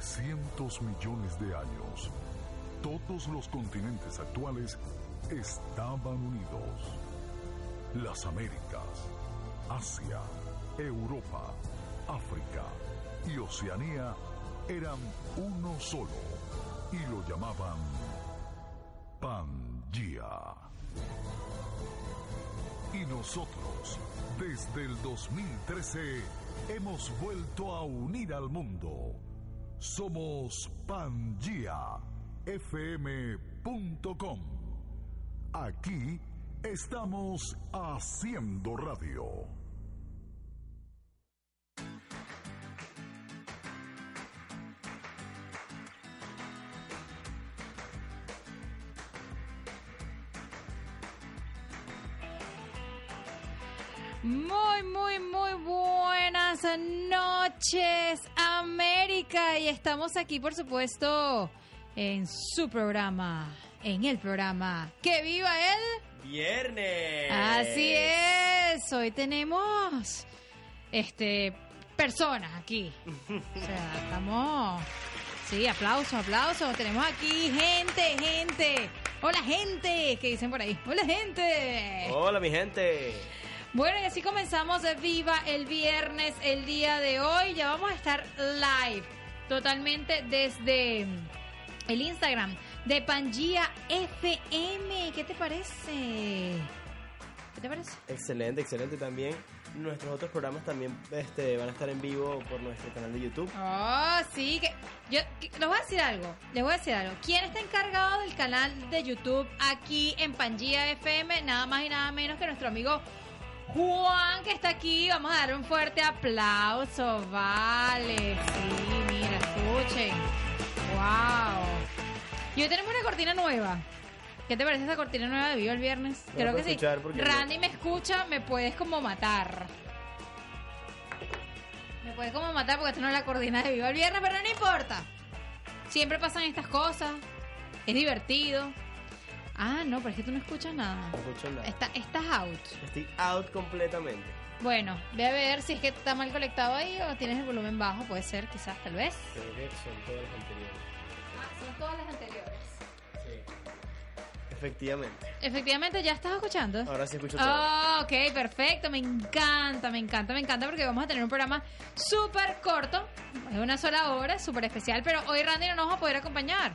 300 millones de años, todos los continentes actuales estaban unidos. Las Américas, Asia, Europa, África y Oceanía eran uno solo y lo llamaban Pangea. Y nosotros, desde el 2013, hemos vuelto a unir al mundo. Somos PangiaFM.com. Aquí estamos haciendo radio. Muy, muy, muy buenas noches, América. Y estamos aquí, por supuesto, en su programa, en el programa ¡Que viva él! Viernes. Así es. Hoy tenemos, este, personas aquí. O sea, estamos... Sí, aplausos, aplausos. Tenemos aquí gente, gente. Hola, gente. ¿Qué dicen por ahí? Hola, gente. Hola, mi gente. Bueno, y así comenzamos de Viva el viernes, el día de hoy. Ya vamos a estar live totalmente desde el Instagram de Pangía FM. ¿Qué te parece? ¿Qué te parece? Excelente, excelente también. Nuestros otros programas también este, van a estar en vivo por nuestro canal de YouTube. Oh, sí, que yo que- les voy a decir algo, les voy a decir algo. ¿Quién está encargado del canal de YouTube aquí en Pangía FM? Nada más y nada menos que nuestro amigo Juan, que está aquí. Vamos a darle un fuerte aplauso, vale. Sí, mira, escuchen. Wow. Y hoy tenemos una cortina nueva. ¿Qué te parece esa cortina nueva de Vivo el Viernes? No Creo que sí. Randy me escucha, me puedes como matar. Me puedes como matar porque tú no es la cortina de Viva el Viernes, pero no importa. Siempre pasan estas cosas. Es divertido. Ah, no, pero es que tú no escuchas nada. No escucho nada. Está, estás out. Estoy out completamente. Bueno, ve a ver si es que está mal conectado ahí o tienes el volumen bajo. Puede ser, quizás, tal vez. Creo que son todas las anteriores. Ah, son todas las anteriores. Sí. Efectivamente. Efectivamente, ¿ya estás escuchando? Ahora sí escucho todo. Ah, ok, perfecto. Me encanta, me encanta, me encanta porque vamos a tener un programa súper corto, de una sola hora, súper especial, pero hoy Randy no nos va a poder acompañar.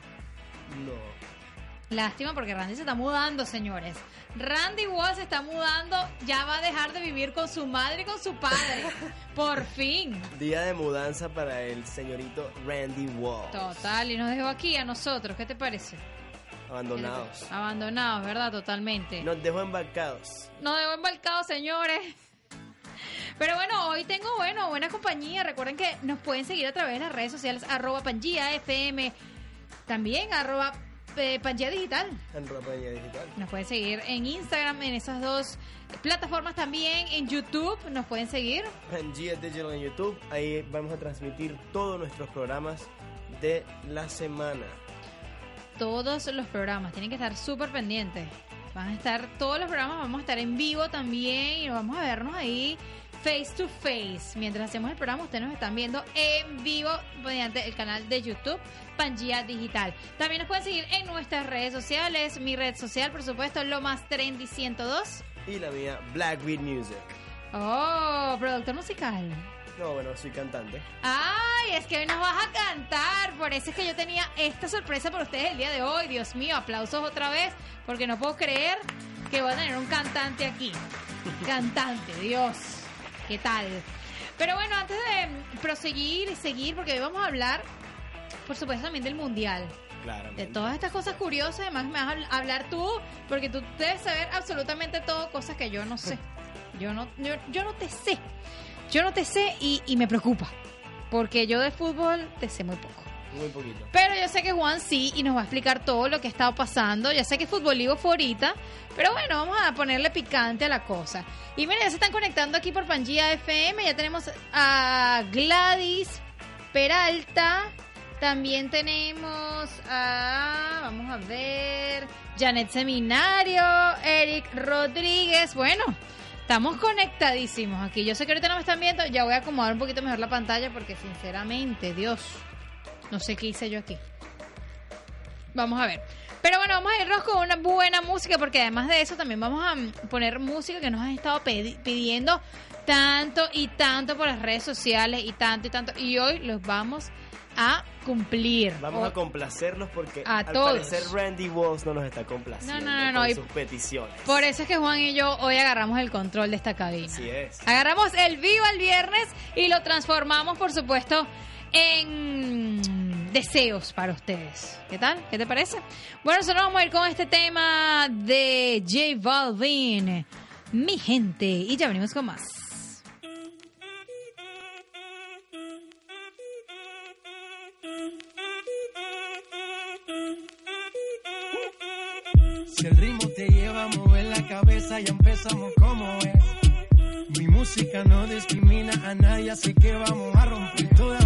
No. Lástima porque Randy se está mudando, señores. Randy Wall se está mudando, ya va a dejar de vivir con su madre y con su padre. Por fin. Día de mudanza para el señorito Randy Wall. Total, y nos dejó aquí a nosotros. ¿Qué te parece? Abandonados. Abandonados, ¿verdad? Totalmente. Nos dejó embarcados. Nos dejó embarcados, señores. Pero bueno, hoy tengo, bueno, buena compañía. Recuerden que nos pueden seguir a través de las redes sociales, arroba Pangía FM, también arroba eh, Digital. En ropa digital. Nos pueden seguir en Instagram, en esas dos plataformas también, en YouTube nos pueden seguir. Pangea Digital en YouTube. Ahí vamos a transmitir todos nuestros programas de la semana. Todos los programas, tienen que estar súper pendientes. Van a estar todos los programas, vamos a estar en vivo también y vamos a vernos ahí face to face. Mientras hacemos el programa, ustedes nos están viendo en vivo mediante el canal de YouTube Pangía Digital. También nos pueden seguir en nuestras redes sociales. Mi red social, por supuesto, lo más trendy 102. Y la mía, Blackbeat Music. Oh, productor musical. No, bueno, soy cantante. Ay, es que hoy nos vas a cantar. Por eso es que yo tenía esta sorpresa para ustedes el día de hoy. Dios mío, aplausos otra vez, porque no puedo creer que voy a tener un cantante aquí. Cantante, Dios. ¿Qué tal? Pero bueno, antes de proseguir y seguir, porque hoy vamos a hablar, por supuesto, también del Mundial. Claro. De todas estas cosas curiosas, además me vas a hablar tú, porque tú debes saber absolutamente todo, cosas que yo no sé. Yo no, yo, yo no te sé. Yo no te sé y, y me preocupa, porque yo de fútbol te sé muy poco. Pero yo sé que Juan sí y nos va a explicar todo lo que ha estado pasando. Ya sé que Fútbol Ligo fue ahorita, pero bueno, vamos a ponerle picante a la cosa. Y miren, ya se están conectando aquí por Pangía FM. Ya tenemos a Gladys Peralta. También tenemos a, vamos a ver, Janet Seminario, Eric Rodríguez. Bueno, estamos conectadísimos aquí. Yo sé que ahorita no me están viendo. Ya voy a acomodar un poquito mejor la pantalla porque sinceramente, Dios, no sé qué hice yo aquí. Vamos a ver. Pero bueno, vamos a irnos con una buena música porque además de eso también vamos a mm, poner música que nos han estado pidiendo tanto y tanto por las redes sociales y tanto y tanto. Y hoy los vamos a cumplir. Vamos O- a complacerlos porque A al todos. parecer Randy Walls no nos está complaciendo No, no, no, no, con sus peticiones. Por eso es que Juan y yo hoy agarramos el control de esta cabina. Así es. Agarramos el Viva el viernes y lo transformamos, por supuesto, deseos para ustedes. ¿Qué tal? ¿Qué te parece? Bueno, nosotros vamos a ir con este tema de J Balvin, mi gente, y ya venimos con más. Si el ritmo te lleva a mover la cabeza, ya empezamos como es. Mi música no discrimina a nadie, así que vamos a romper. Toda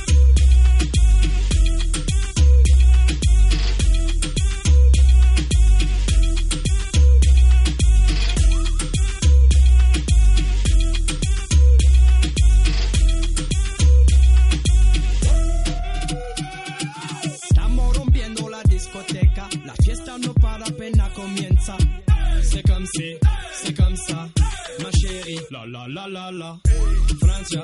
La la la. Francia,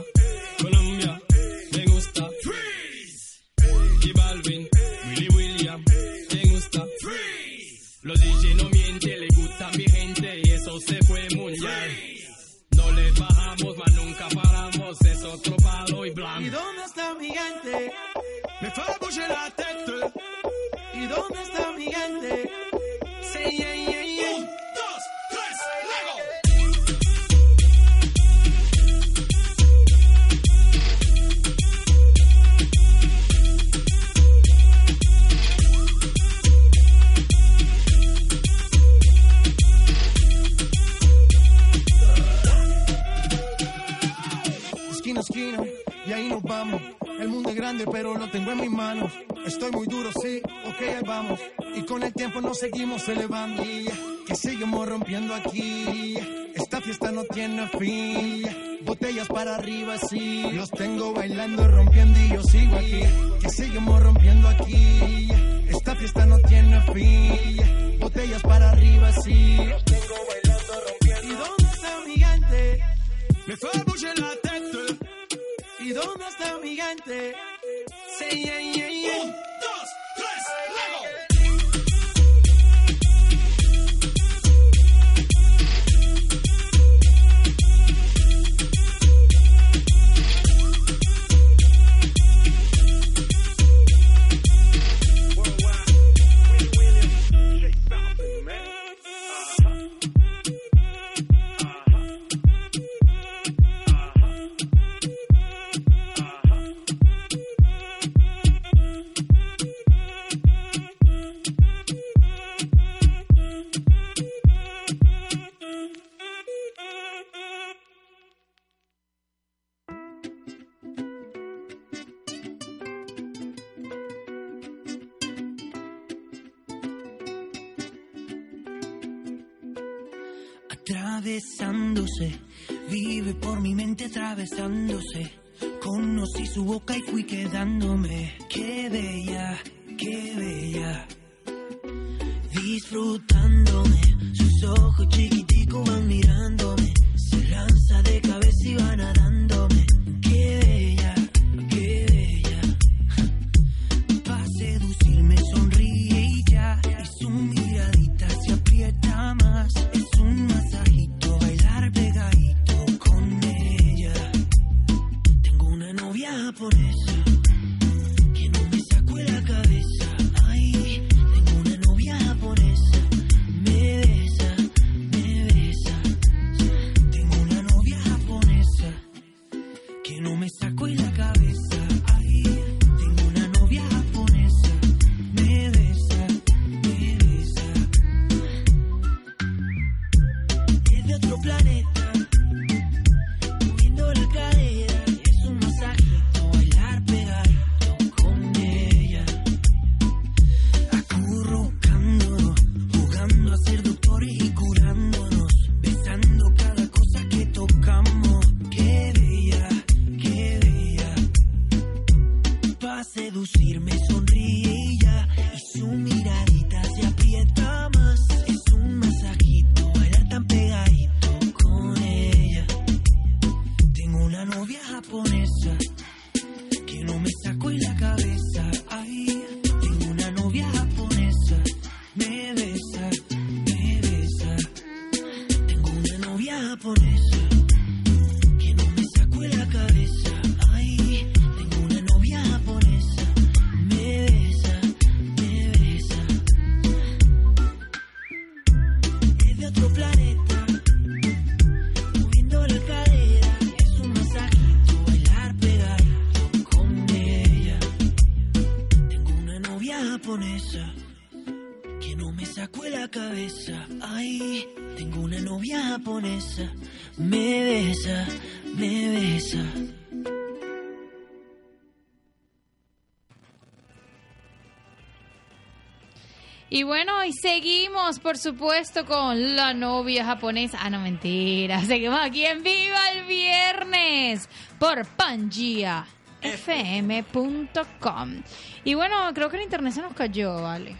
bueno, y seguimos, por supuesto, con la novia japonesa. Ah, no, mentira. Seguimos aquí en Viva el Viernes por pangiafm.com. Y bueno, creo que el internet se nos cayó, ¿vale?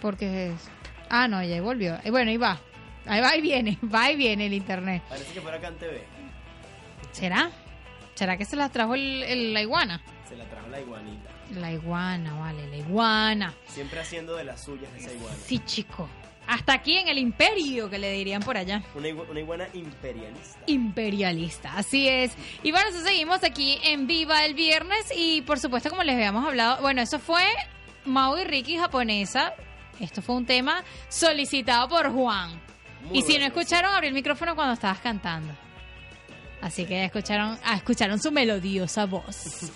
Porque es... Ah, no, ya volvió. Y bueno, ahí va. Ahí va y viene, va y viene el internet. Parece que fuera acá en TV. ¿Será? ¿Será que se las trajo el- el- la iguana? Se la trajo la iguanita. La iguana, vale, la iguana. Siempre haciendo de las suyas esa iguana. Sí, chico. Hasta aquí en el imperio, que le dirían por allá. Una, igua- una iguana imperialista. Imperialista, así es. Y bueno, eso seguimos aquí en Viva el Viernes y por supuesto, como les habíamos hablado, bueno, eso fue Mau y Ricky japonesa. Esto fue un tema solicitado por Juan. Muy y si no escucharon, abrí el micrófono cuando estabas cantando. Así que escucharon, ah, escucharon su melodiosa voz.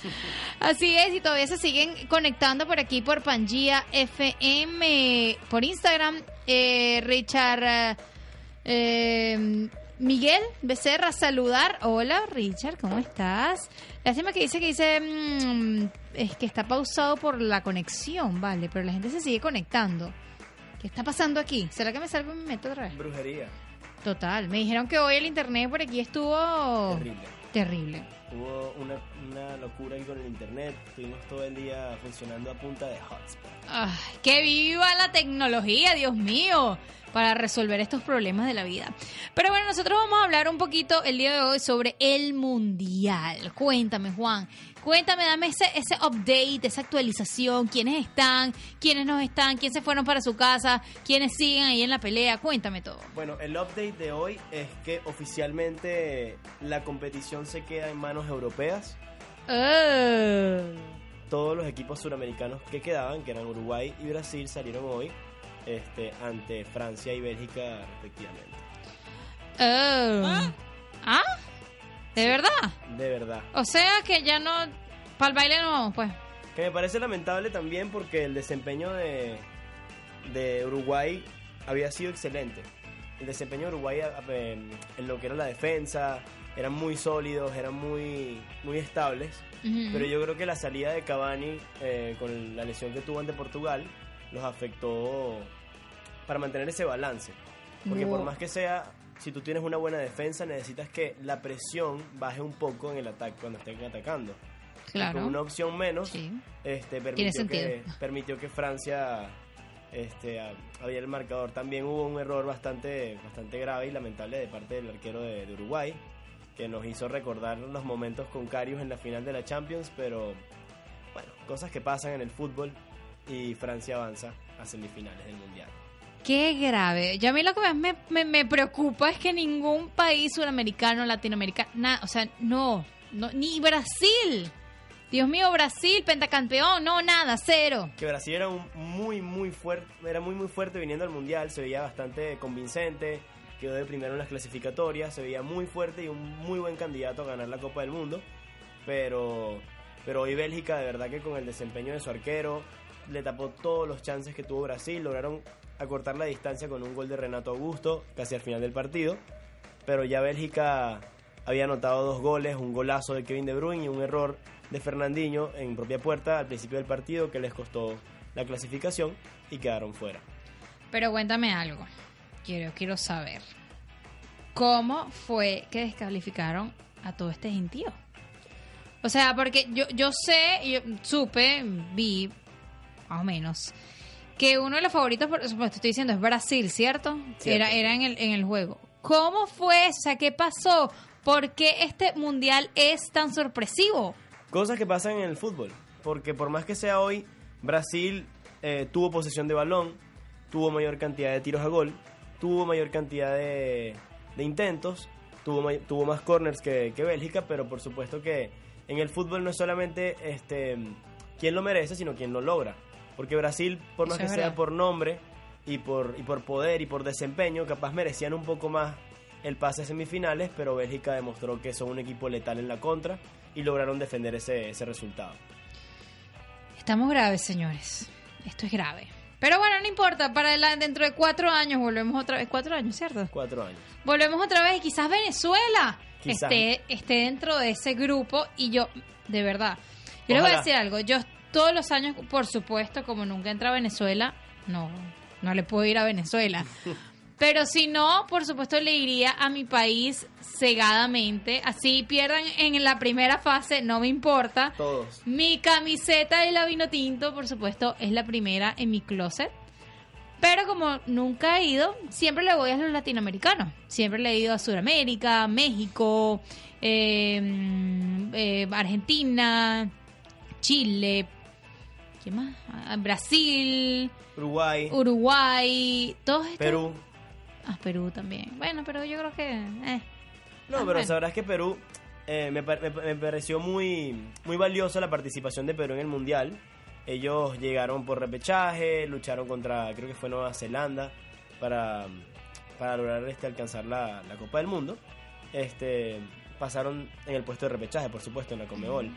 Así es, y todavía se siguen conectando por aquí por Pangía FM, por Instagram. Eh, Richard eh, Miguel Becerra, saludar. Hola, Richard, ¿cómo estás? Lástima que dice que dice mm, es que está pausado por la conexión, vale, pero la gente se sigue conectando. ¿Qué está pasando aquí? ¿Será que me salgo y me meto otra vez? Brujería. Total, me dijeron que hoy el internet por aquí estuvo Terrible. terrible. Hubo una, una locura ahí con el internet. Estuvimos todo el día funcionando a punta de hotspot. Ay, que viva la tecnología, Dios mío, para resolver estos problemas de la vida. Pero bueno, nosotros vamos a hablar un poquito el día de hoy sobre el mundial. Cuéntame, Juan. Cuéntame, dame ese, ese update, esa actualización. ¿Quiénes están? ¿Quiénes no están? ¿Quiénes se fueron para su casa? ¿Quiénes siguen ahí en la pelea? Cuéntame todo. Bueno, el update de hoy es que oficialmente la competición se queda en manos europeas. Oh. Todos los equipos suramericanos que quedaban, que eran Uruguay y Brasil, salieron hoy este, ante Francia y Bélgica respectivamente. Oh. ¿Ah? ¿De verdad? De verdad. O sea que ya no... Para el baile no, pues. Que me parece lamentable también porque el desempeño de, de Uruguay había sido excelente. El desempeño de Uruguay en lo que era la defensa, eran muy sólidos, eran muy, muy estables. Pero yo creo que la salida de Cavani eh, con la lesión que tuvo ante Portugal los afectó para mantener ese balance. Porque por más que sea, si tú tienes una buena defensa, necesitas que la presión baje un poco en el ataque cuando estén atacando. Y Claro. Con una opción menos, Sí. este, permitió, que, permitió que Francia este, el marcador. También hubo un error bastante, bastante grave y lamentable de parte del arquero de, de Uruguay, que nos hizo recordar los momentos con Carius en la final de la Champions, pero bueno, cosas que pasan en el fútbol y Francia avanza a semifinales del Mundial. Qué grave. Yo a mí lo que más me, me, preocupa es que ningún país sudamericano, latinoamericano, nada, o sea, no, no, ni Brasil. Dios mío, Brasil, pentacampeón, no, nada, cero. que Brasil era un muy muy fuerte era muy muy fuerte viniendo al mundial se veía bastante convincente quedó de primero en las clasificatorias se veía muy fuerte y un muy buen candidato a ganar la Copa del Mundo pero pero hoy Bélgica de verdad que con el desempeño de su arquero le tapó todos los chances que tuvo Brasil lograron acortar la distancia con un gol de Renato Augusto casi al final del partido pero ya Bélgica había anotado dos goles, un golazo de Kevin De Bruyne y un error de Fernandinho en propia puerta al principio del partido que les costó la clasificación y quedaron fuera. Pero cuéntame algo. Quiero, quiero saber. ¿Cómo fue que descalificaron a todo este gentío? O sea, porque yo, yo sé, yo supe, vi, más o menos, que uno de los favoritos, por supuesto, estoy diciendo, es Brasil, ¿cierto? Cierto. Era, era en, el, en el juego. ¿Cómo fue eso? O sea, ¿qué pasó? ¿Por qué este mundial es tan sorpresivo? Cosas que pasan en el fútbol, porque por más que sea hoy, Brasil eh, tuvo posesión de balón, tuvo mayor cantidad de tiros a gol, tuvo mayor cantidad de, de intentos, tuvo, tuvo más corners que, que Bélgica, pero por supuesto que en el fútbol no es solamente este, quien lo merece, sino quien lo logra. Porque Brasil, por más Eso que sea por nombre y por, y por poder y por desempeño, capaz merecían un poco más el pase a semifinales, pero Bélgica demostró que son un equipo letal en la contra y lograron defender ese, ese resultado. Estamos graves, señores. Esto es grave. Pero bueno, no importa. Para la- dentro de cuatro años volvemos otra vez. Cuatro años, ¿cierto? Cuatro años. Volvemos otra vez y quizás Venezuela Quizás. esté, esté dentro de ese grupo. Y yo, de verdad, yo les voy a Ojalá. decir algo. Yo todos los años, por supuesto, como nunca entra a Venezuela, no, no le puedo ir a Venezuela. Pero si no, por supuesto le iría a mi país cegadamente. Así pierdan en la primera fase, no me importa. Todos. Mi camiseta de la vino tinto, por supuesto, es la primera en mi closet. Pero como nunca he ido, siempre le voy a los latinoamericanos. Siempre le he ido a Sudamérica, México, eh, mm, eh, Argentina, Chile, ¿qué más? Ah, Brasil, Uruguay, Uruguay, todos estos. Perú. Ah, Perú también. Bueno, pero yo creo que... eh. No, Ah, pero bueno. sabrás que Perú eh, me, pa- me- me pareció muy, muy valiosa la participación de Perú en el Mundial. Ellos llegaron por repechaje, lucharon contra, creo que fue Nueva Zelanda, para, para lograr este, alcanzar la, la Copa del Mundo. Este, pasaron en el puesto de repechaje, por supuesto, en la Comebol.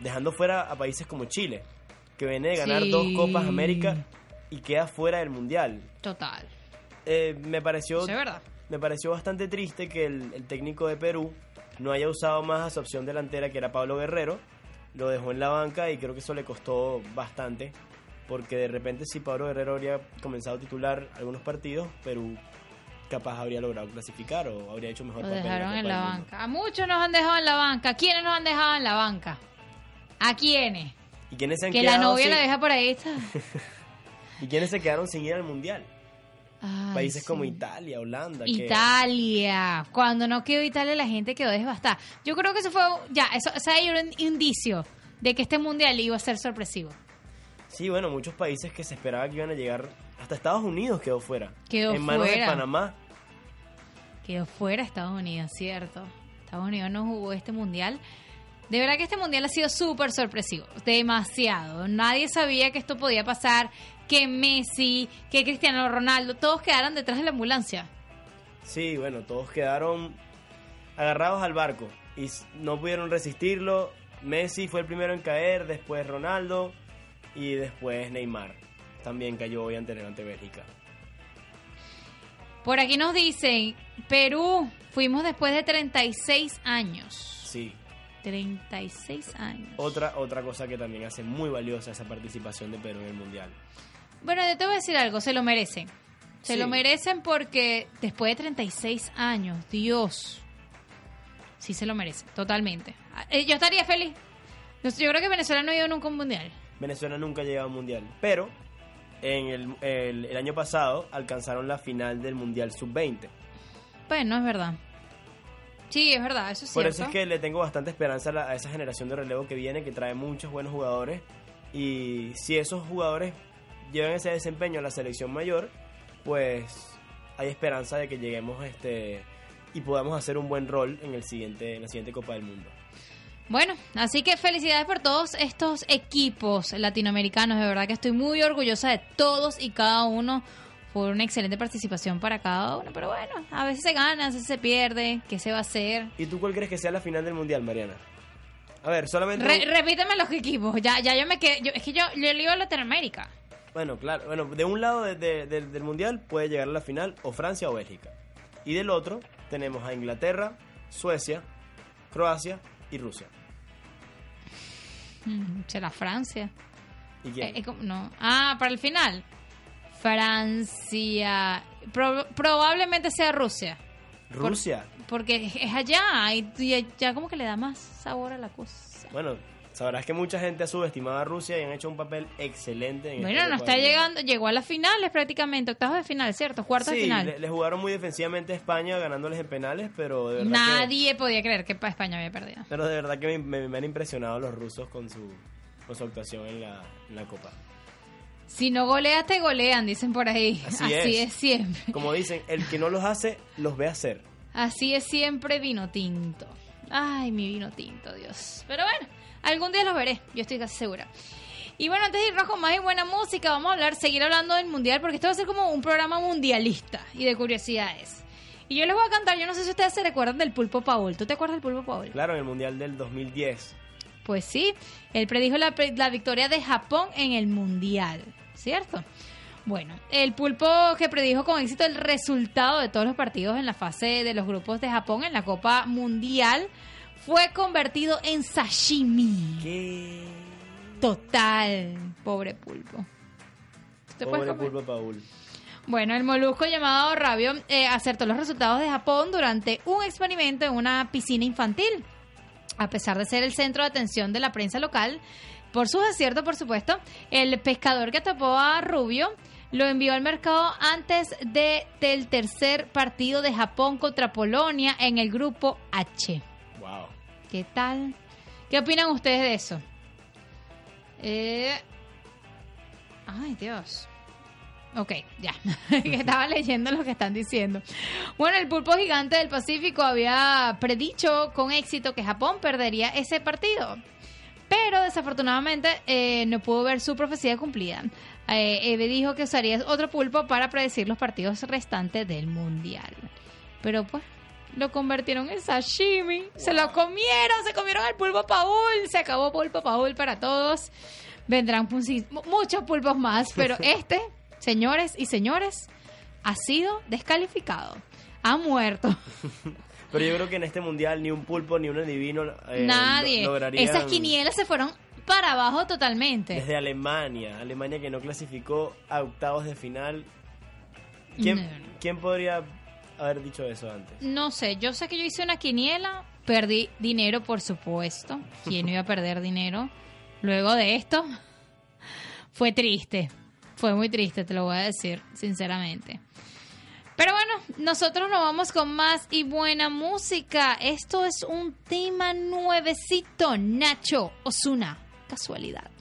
Dejando fuera a países como Chile, que viene de ganar Sí. dos Copas América y queda fuera del Mundial. Total. Eh, me pareció es verdad. me pareció bastante triste que el, el técnico de Perú no haya usado más a su opción delantera que era Pablo Guerrero. Lo dejó en la banca y creo que eso le costó bastante. Porque de repente si Pablo Guerrero habría comenzado a titular algunos partidos, Perú capaz habría logrado clasificar o habría hecho mejor Lo papel dejaron en del la banca. A muchos nos han dejado en la banca. ¿A quiénes nos han dejado en la banca? ¿A quiénes? ¿Y quiénes se han Que la quedado novia sin- la deja por ahí. Está. ¿Y quiénes se quedaron sin ir al Mundial? Ay, Países sí. como Italia, Holanda. que- Italia. Cuando no quedó Italia, la gente quedó devastada. Yo creo que eso fue. Ya, eso, o sea, hay un indicio de que este mundial iba a ser sorpresivo. Sí, bueno, muchos países que se esperaba que iban a llegar. Hasta Estados Unidos quedó fuera. Quedó en manos fuera. de Panamá. Quedó fuera Estados Unidos, ¿cierto? Estados Unidos no jugó este mundial. De verdad que este mundial ha sido súper sorpresivo. Demasiado. Nadie sabía que esto podía pasar. Que Messi, que Cristiano Ronaldo, todos quedaron detrás de la ambulancia. Sí, bueno, todos quedaron agarrados al barco y no pudieron resistirlo. Messi fue el primero en caer, después Ronaldo y después Neymar. También cayó hoy ante, ante Bélgica. Por aquí nos dicen, Perú, fuimos después de 36 años. Sí, 36 años. otra, otra cosa que también hace muy valiosa esa participación de Perú en el Mundial. Bueno, yo te voy a decir algo, se lo merecen. Se Sí. lo merecen porque después de 36 años, Dios, sí se lo merecen, totalmente. Eh, Yo estaría feliz. Yo yo creo que Venezuela no ha ido nunca a un mundial. Venezuela nunca ha llegado a un mundial. Pero en el, el- el año pasado alcanzaron la final del Mundial Sub-20. Bueno, es verdad. Sí, es verdad, eso es Por cierto. eso es que le tengo bastante esperanza a, la- a esa generación de relevo que viene, que trae muchos buenos jugadores. Y si esos jugadores llevan ese desempeño a la selección mayor, pues hay esperanza de que lleguemos este y podamos hacer un buen rol en el siguiente en la siguiente Copa del Mundo. Bueno, así que felicidades por todos estos equipos latinoamericanos. De verdad que estoy muy orgullosa de todos y cada uno por una excelente participación para cada uno. Pero bueno, a veces se gana, a veces se pierde. ¿Qué se va a hacer? ¿Y tú cuál crees que sea la final del Mundial, Mariana? A ver, solamente... Re- repíteme los equipos. Ya, ya yo me quedé. yo- es que yo, yo le iba a Latinoamérica. Bueno, claro. Bueno, de un lado de- de- de- del Mundial puede llegar a la final o Francia o Bélgica. Y del otro tenemos a Inglaterra, Suecia, Croacia y Rusia. Mm, ¿Será Francia? ¿Y quién? Eh, eh, no. Ah, para el final. Francia. Pro- probablemente sea Rusia. Rusia. Porque es allá y, y ya como que le da más sabor a la cosa. Bueno, sabrás que mucha gente ha subestimado a Rusia y han hecho un papel excelente en Bueno, esta no está llegando, llegó a las finales prácticamente, octavos de final, ¿cierto? Cuartos de Sí, final. le, le jugaron muy defensivamente a España ganándoles en penales, pero de verdad Nadie podía creer que pa- España había perdido. pero de verdad que me, me- me han impresionado los rusos con su, con su actuación en la, en la Copa. Si no goleas, te golean, dicen por ahí. Así Así, es. es. siempre. Como dicen, el que no los hace, los ve hacer. Así es siempre vino tinto. Ay, mi vino tinto, Dios. Pero bueno, algún día lo veré, yo estoy casi segura. Y bueno, antes de irnos con más y buena música, vamos a hablar, seguir hablando del mundial, porque esto va a ser como un programa mundialista y de curiosidades. Y yo les voy a cantar, yo no sé si ustedes se recuerdan del Pulpo Paul. ¿Tú te acuerdas del Pulpo Paul? Claro, en el Mundial del 2010. Pues sí, él predijo la, la victoria de Japón en el Mundial, ¿cierto? Bueno, el pulpo que predijo con éxito el resultado de todos los partidos en la fase de los grupos de Japón en la Copa Mundial fue convertido en sashimi. ¿Qué? Total, pobre pulpo. ¿Te puedes Pobre? Pulpo Paul. Bueno, el molusco llamado Rabio eh, acertó los resultados de Japón durante un experimento en una piscina infantil. A pesar de ser el centro de atención de la prensa local, por sus aciertos, por supuesto, el pescador que tapó a Rubio lo envió al mercado antes de, del tercer partido de Japón contra Polonia en el grupo H. Wow. ¿Qué tal? ¿Qué opinan ustedes de eso? Eh... Ay, Dios. Ok, ya. Que Estaba leyendo lo que están diciendo. Bueno, el pulpo gigante del Pacífico había predicho con éxito que Japón perdería ese partido. Pero desafortunadamente eh, no pudo ver su profecía cumplida. Eh, Eve dijo que usaría otro pulpo para predecir los partidos restantes del mundial. Pero pues lo convirtieron en sashimi. Se lo comieron, se comieron al pulpo Paul. Se acabó pulpo Paul para todos. Vendrán muchos pulpos más, pero este, señores y señores, ha sido descalificado. Ha muerto. Pero yo creo que en este mundial ni un pulpo ni un adivino eh, Nadie. lograrían- Esas quinielas se fueron para abajo totalmente. Desde Alemania, Alemania que no clasificó a octavos de final. ¿Quién, No. ¿quién podría haber dicho eso antes? No sé, yo sé que yo hice una quiniela, perdí dinero, por supuesto. ¿Quién iba a perder dinero? Luego de esto, fue triste. Fue muy triste, te lo voy a decir, sinceramente. Pero bueno, nosotros nos vamos con más y buena música. Esto es un tema nuevecito, Nacho Osuna. Casualidad.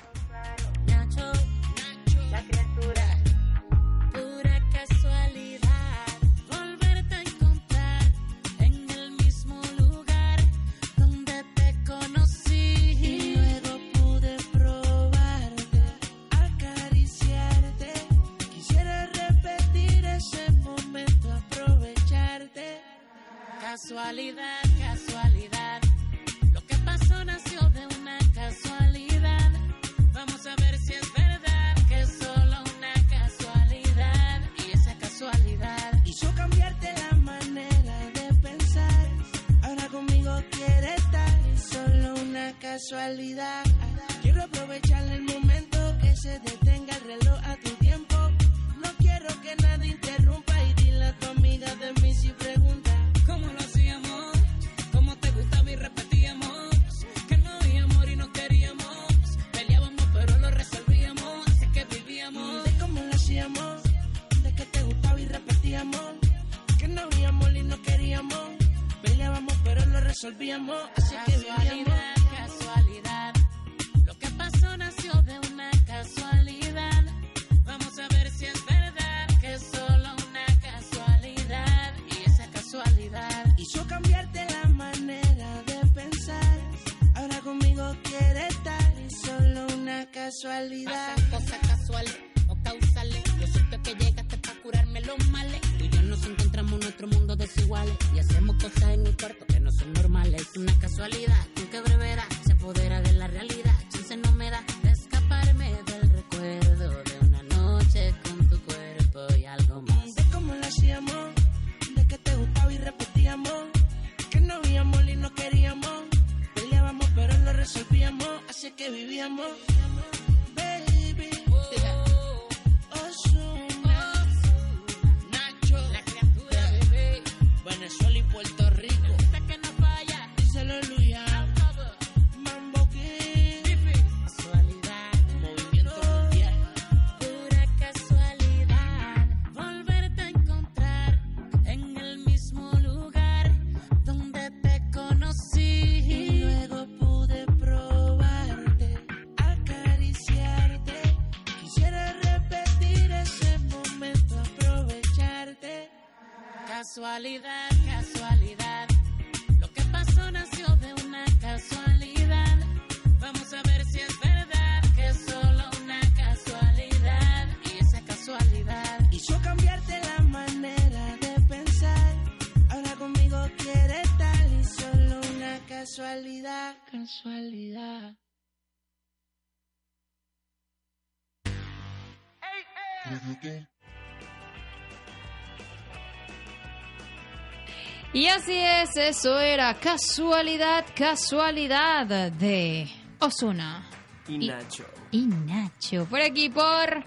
Y así es, eso era casualidad, casualidad de Osuna Y Y- Nacho. y Nacho. Por aquí por...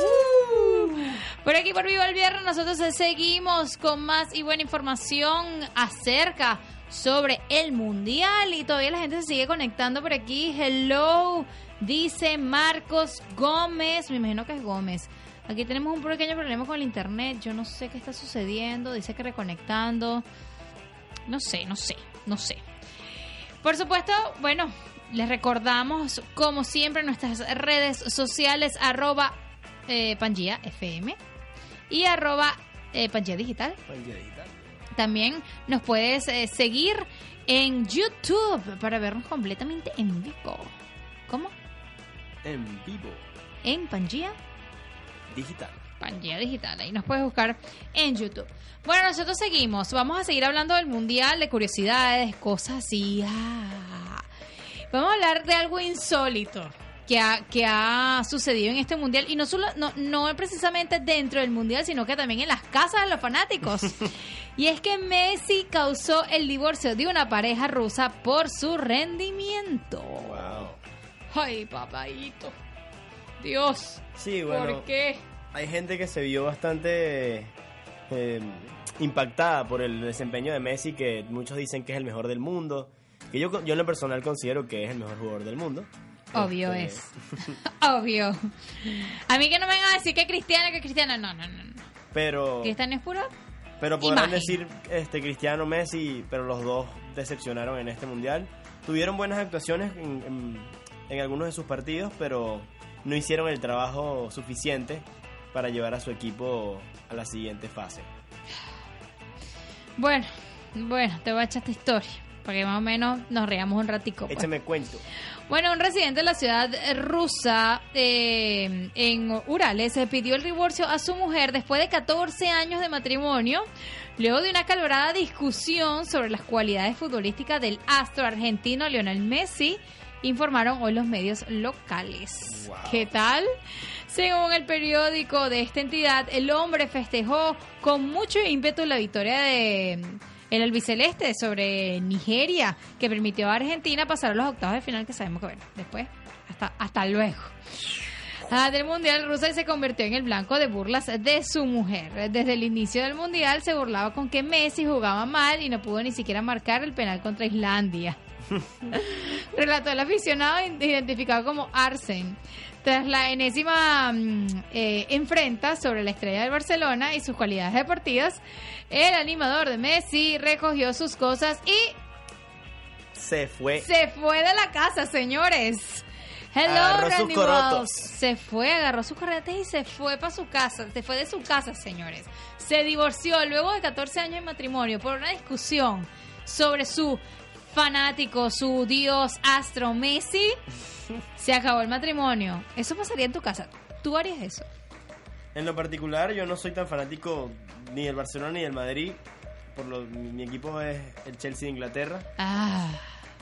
Ujú. Por aquí por Viva el Viernes nosotros seguimos con más y buena información acerca sobre el Mundial y todavía la gente se sigue conectando por aquí. Hello, dice Marcos Gómez, me imagino que es Gómez. Aquí tenemos un pequeño problema con el internet, yo no sé qué está sucediendo, dice que reconectando. No sé, no sé, no sé. Por supuesto, bueno, les recordamos, como siempre, nuestras redes sociales, arroba eh, Pangea FM y arroba eh, Digital. Digital. También nos puedes eh, seguir en YouTube para vernos completamente en vivo. ¿Cómo? En vivo. En Pangea Digital. Pangea Digital. Ahí nos puedes buscar en YouTube. Bueno, nosotros seguimos. Vamos a seguir hablando del mundial, de curiosidades, cosas así. Ah. Vamos a hablar de algo insólito que ha, que ha sucedido en este mundial. Y no solo, no, no precisamente dentro del mundial, sino que también en las casas de los fanáticos. y es que Messi causó el divorcio de una pareja rusa por su rendimiento. Wow. Ay, papadito. Dios. Sí, bueno. ¿Por qué? Hay gente que se vio bastante eh, impactada por el desempeño de Messi, que muchos dicen que es el mejor del mundo. Que yo, yo en lo personal considero que es el mejor jugador del mundo. Obvio Este, es. Obvio. A mí que no me vengan a decir que Cristiano, que Cristiano. No, no, no. no. Pero, Cristiano es puro. pero podrán imagen. decir este Cristiano Messi, pero los dos decepcionaron en este mundial. Tuvieron buenas actuaciones en, en- en algunos de sus partidos, pero no hicieron el trabajo suficiente para llevar a su equipo a la siguiente fase. Bueno, bueno, te voy a echar esta historia. Para que más o menos nos reamos un ratico. pues. Échame cuento. Bueno, un residente de la ciudad rusa eh, en Urales eh, pidió el divorcio a su mujer después de 14 años de matrimonio, luego de una calorada discusión sobre las cualidades futbolísticas del astro argentino Lionel Messi, informaron hoy los medios locales. Wow. ¿Qué tal? Según el periódico de esta entidad, el hombre festejó con mucho ímpetu la victoria de el albiceleste sobre Nigeria, que permitió a Argentina pasar a los octavos de final, que sabemos que bueno, después, hasta, hasta luego. Ah, del Mundial, Rusia se convirtió en el blanco de burlas de su mujer. Desde el inicio del Mundial se burlaba con que Messi jugaba mal y no pudo ni siquiera marcar el penal contra Islandia. relató el aficionado identificado como Arsen. Tras la enésima mm, eh, enfrenta sobre la estrella del Barcelona y sus cualidades deportivas, el animador de Messi recogió sus cosas y Se fue. se fue de la casa, señores. Hello, Randy. Se fue, agarró sus corretes y se fue para su casa. Se fue de su casa, señores. Se divorció luego de 14 años de matrimonio por una discusión sobre su fanático, su dios astro Messi. Se acabó el matrimonio. Eso pasaría en tu casa. ¿Tú harías eso? En lo particular, yo no soy tan fanático ni del Barcelona ni del Madrid. Por lo, mi, mi equipo es el Chelsea de Inglaterra. Ah,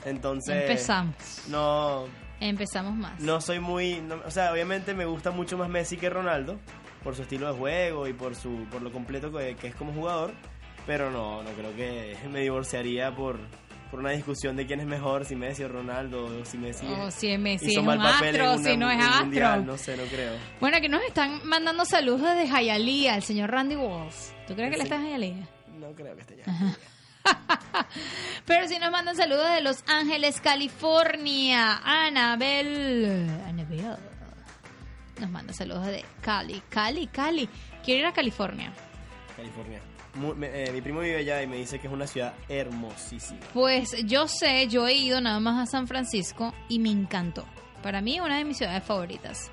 Entonces. empezamos. No, Empezamos más. no soy muy. no- o sea, obviamente me gusta mucho más Messi que Ronaldo. Por su estilo de juego y por su por lo completo que, que es como jugador. Pero no, no creo que me divorciaría por, por una discusión de quién es mejor, si Messi o Ronaldo, o si Messi O es- si es Messi es un astro, una- si no es astro. mundial, no sé, no creo. Bueno, aquí nos están mandando saludos desde Hialeah, el señor Randy Walls. ¿Tú crees que Sí. está en Hialeah? No creo que esté ya. Pero sí nos mandan saludos de Los Ángeles, California. Anabel. Anabel. Nos manda saludos de Cali. Cali, Cali. Quiero ir a California. California. Eh, mi primo vive allá y me dice que es una ciudad hermosísima. Pues yo sé, yo he ido nada más a San Francisco y me encantó. Para mí, una de mis ciudades favoritas.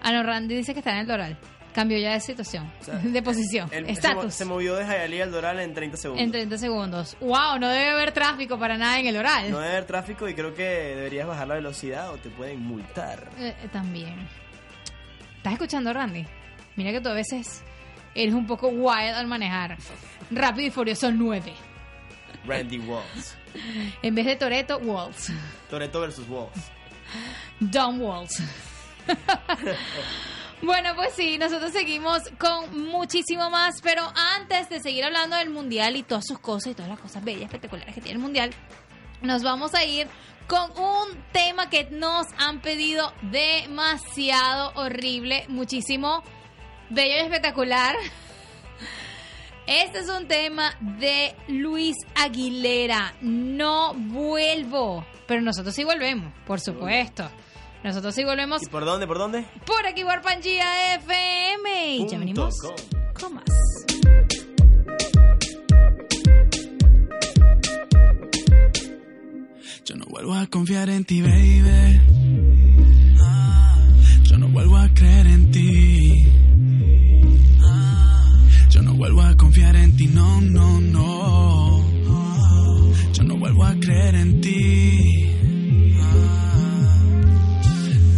Ano Randy dice que está en el Doral. Cambió ya de situación, sea, de posición, mo- estatus. se movió de Hialeah al Doral en 30 segundos. En 30 segundos. ¡Wow! No debe haber tráfico para nada en el Doral. No debe haber tráfico y creo que deberías bajar la velocidad o te pueden multar. Eh, eh, también. ¿Estás escuchando, Randy? Mira que tú a veces eres un poco wild al manejar. Rápido y Furioso 9. Randy Walls. En vez de Toreto, Walls. Toreto versus Walls. Don Walls. bueno, pues sí, nosotros seguimos con muchísimo más, pero antes de seguir hablando del mundial y todas sus cosas y todas las cosas bellas, espectaculares que tiene el mundial, nos vamos a ir con un tema que nos han pedido demasiado horrible, muchísimo bello y espectacular. Este es un tema de Luis Aguilera. No vuelvo. Pero nosotros sí volvemos, por supuesto. Nosotros sí volvemos ¿Y por dónde? ¿Por dónde? por aquí por Pangía FM. Y ya venimos con más. Yo no vuelvo a confiar en ti, baby. Ah, Yo no vuelvo a creer en ti. Vuelvo a confiar en ti, no, no, no. Yo no vuelvo a creer en ti.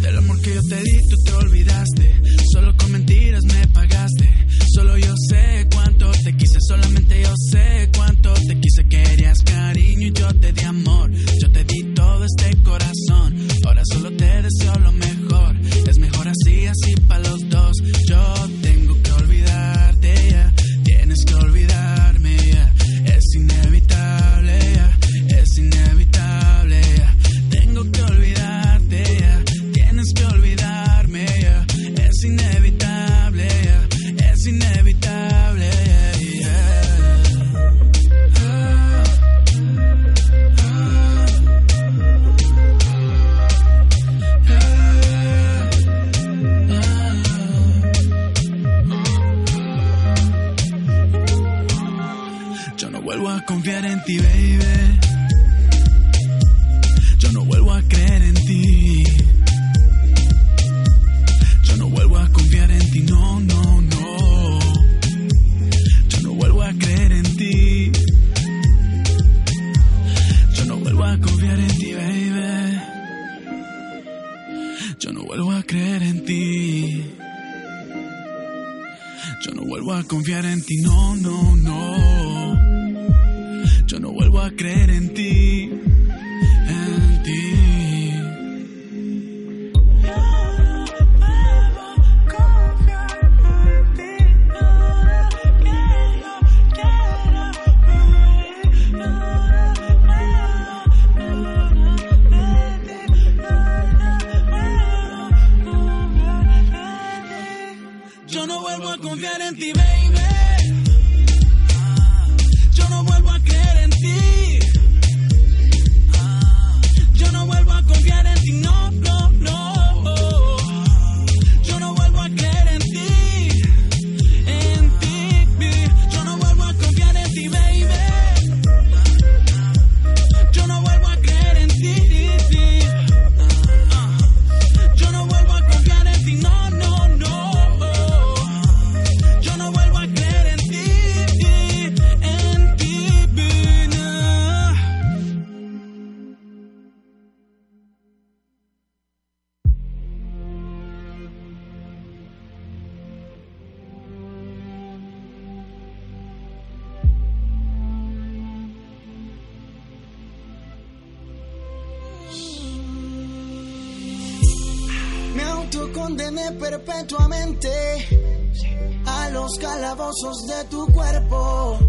Del amor que yo te di, tú te olvidaste. Solo con mentiras me pagaste. Solo yo sé cuánto te quise, solamente yo sé cuánto te quise. Querías cariño y yo te di amor. Yo te di todo este corazón. Ahora solo te deseo lo mejor. Es mejor así, así para los dos. Yo tengo Es confiar perpetuamente a los calabozos de tu cuerpo.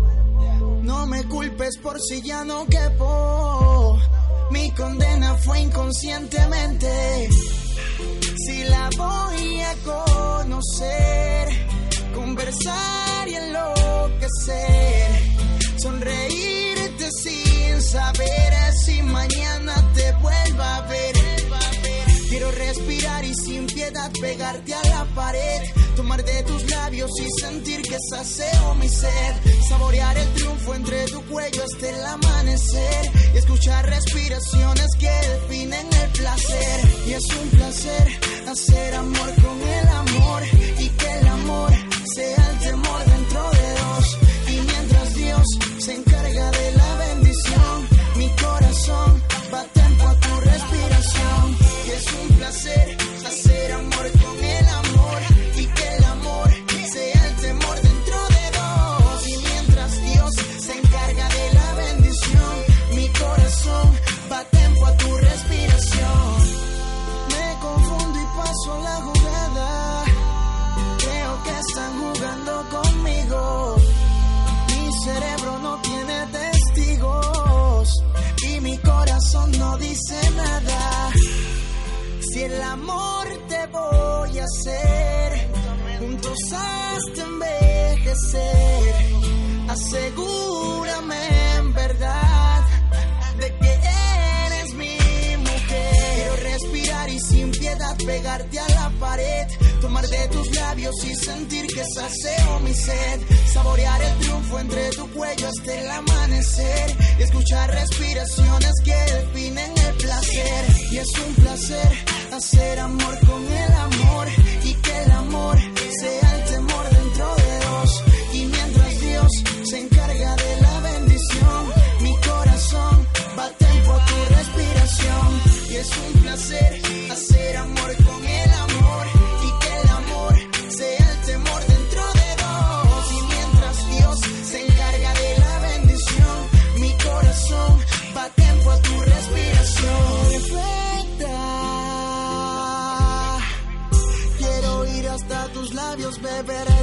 No me culpes por si ya no quepo. Mi condena fue inconscientemente. Si la voy a conocer, conversar y enloquecer, sonreírte sin saber pegarte a la pared, tomar de tus labios y sentir que saceo mi sed, saborear el triunfo entre tu cuello hasta el amanecer y escuchar respiraciones que definen el placer. Y es un placer hacer amor con el amor y que el amor asegúrame en verdad de que eres mi mujer. Quiero respirar y sin piedad pegarte a la pared, tomar de tus labios y sentir que saceo mi sed, saborear el triunfo entre tu cuello hasta el amanecer y escuchar respiraciones que definen el placer. Y es un placer hacer amor con el amor y que el amor sea es un placer hacer amor con el amor y que el amor sea el temor dentro de dos. Y mientras Dios se encarga de la bendición, mi corazón va tempo a tu respiración. Perfecta. Quiero ir hasta tus labios, beber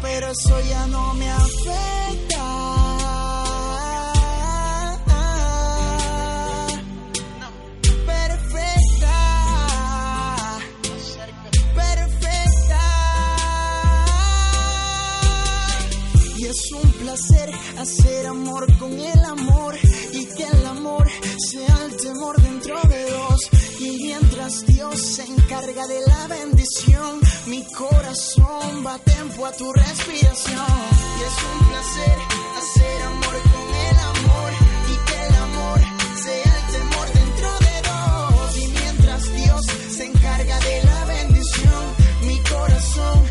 pero eso ya no me afecta. Perfecta. Perfecta. Y es un placer hacer amor con el amor y que el amor sea el temor mientras Dios se encarga de la bendición, mi corazón va tempo a tu respiración. Y es un placer hacer amor con el amor y que el amor sea el temor dentro de dos. Y mientras Dios se encarga de la bendición, mi corazón